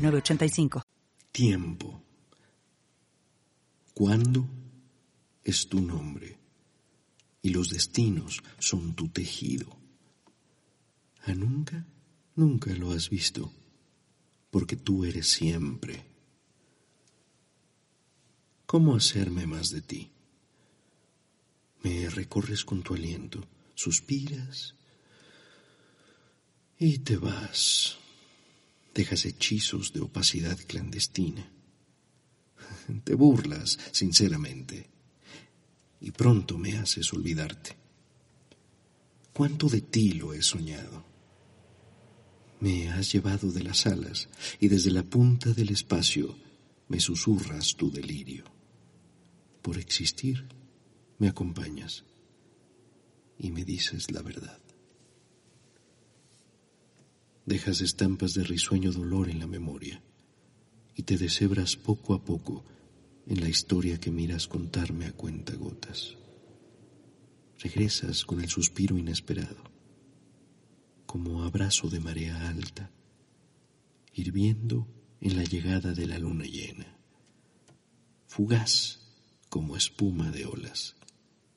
906985. Tiempo. ¿Cuándo es tu nombre? Y los destinos son tu tejido. ¿A nunca? Nunca lo has visto, porque tú eres siempre. ¿Cómo hacerme más de ti? Me recorres con tu aliento, suspiras y te vas. Dejas hechizos de opacidad clandestina. Te burlas, sinceramente, y pronto me haces olvidarte. ¿Cuánto de ti lo he soñado? Me has llevado de las alas y desde la punta del espacio me susurras tu delirio. Por existir, me acompañas y me dices la verdad. Dejas estampas de risueño dolor en la memoria y te deshebras poco a poco en la historia que miras contarme a cuenta gotas. Regresas con el suspiro inesperado, como abrazo de marea alta, hirviendo en la llegada de la luna llena, fugaz como espuma de olas,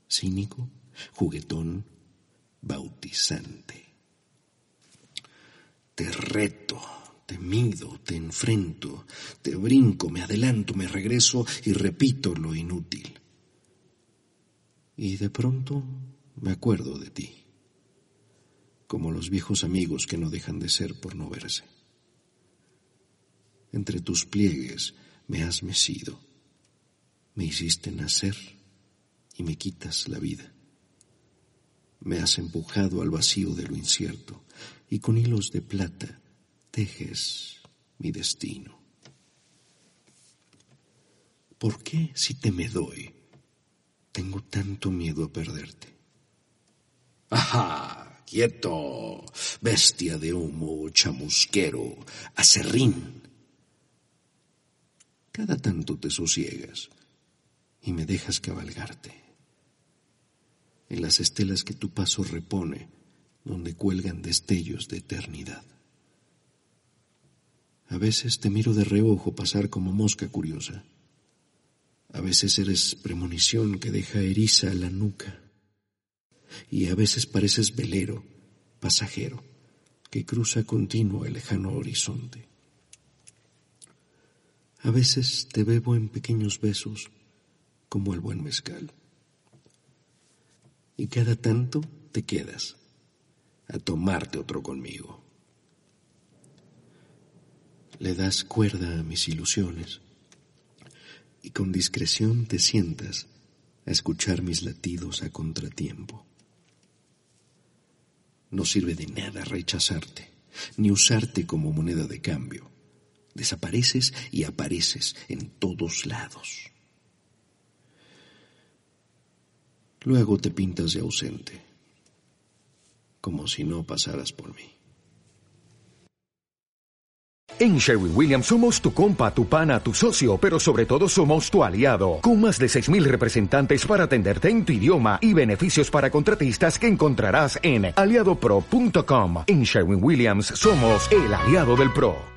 cínico, juguetón, bautizante. Te reto, te mido, te enfrento, te brinco, me adelanto, me regreso y repito lo inútil. Y de pronto me acuerdo de ti, como los viejos amigos que no dejan de ser por no verse. Entre tus pliegues me has mecido, me hiciste nacer y me quitas la vida. Me has empujado al vacío de lo incierto y con hilos de plata tejes mi destino. ¿Por qué si te me doy tengo tanto miedo a perderte? ¡Ajá! ¡Quieto! Bestia de humo, chamusquero, acerrín. Cada tanto te sosiegas y me dejas cabalgarte. En las estelas que tu paso repone, donde cuelgan destellos de eternidad. A veces te miro de reojo pasar como mosca curiosa. A veces eres premonición que deja eriza la nuca. Y a veces pareces velero, pasajero, que cruza continuo el lejano horizonte. A veces te bebo en pequeños besos, como el buen mezcal. Y cada tanto te quedas a tomarte otro conmigo. Le das cuerda a mis ilusiones y con discreción te sientas a escuchar mis latidos a contratiempo. No sirve de nada rechazarte, ni usarte como moneda de cambio. Desapareces y apareces en todos lados. Luego te pintas de ausente, como si no pasaras por mí. En Sherwin Williams somos tu compa, tu pana, tu socio, pero sobre todo somos tu aliado, con más de 6.000 representantes para atenderte en tu idioma y beneficios para contratistas que encontrarás en aliadopro.com. En Sherwin Williams somos el aliado del PRO.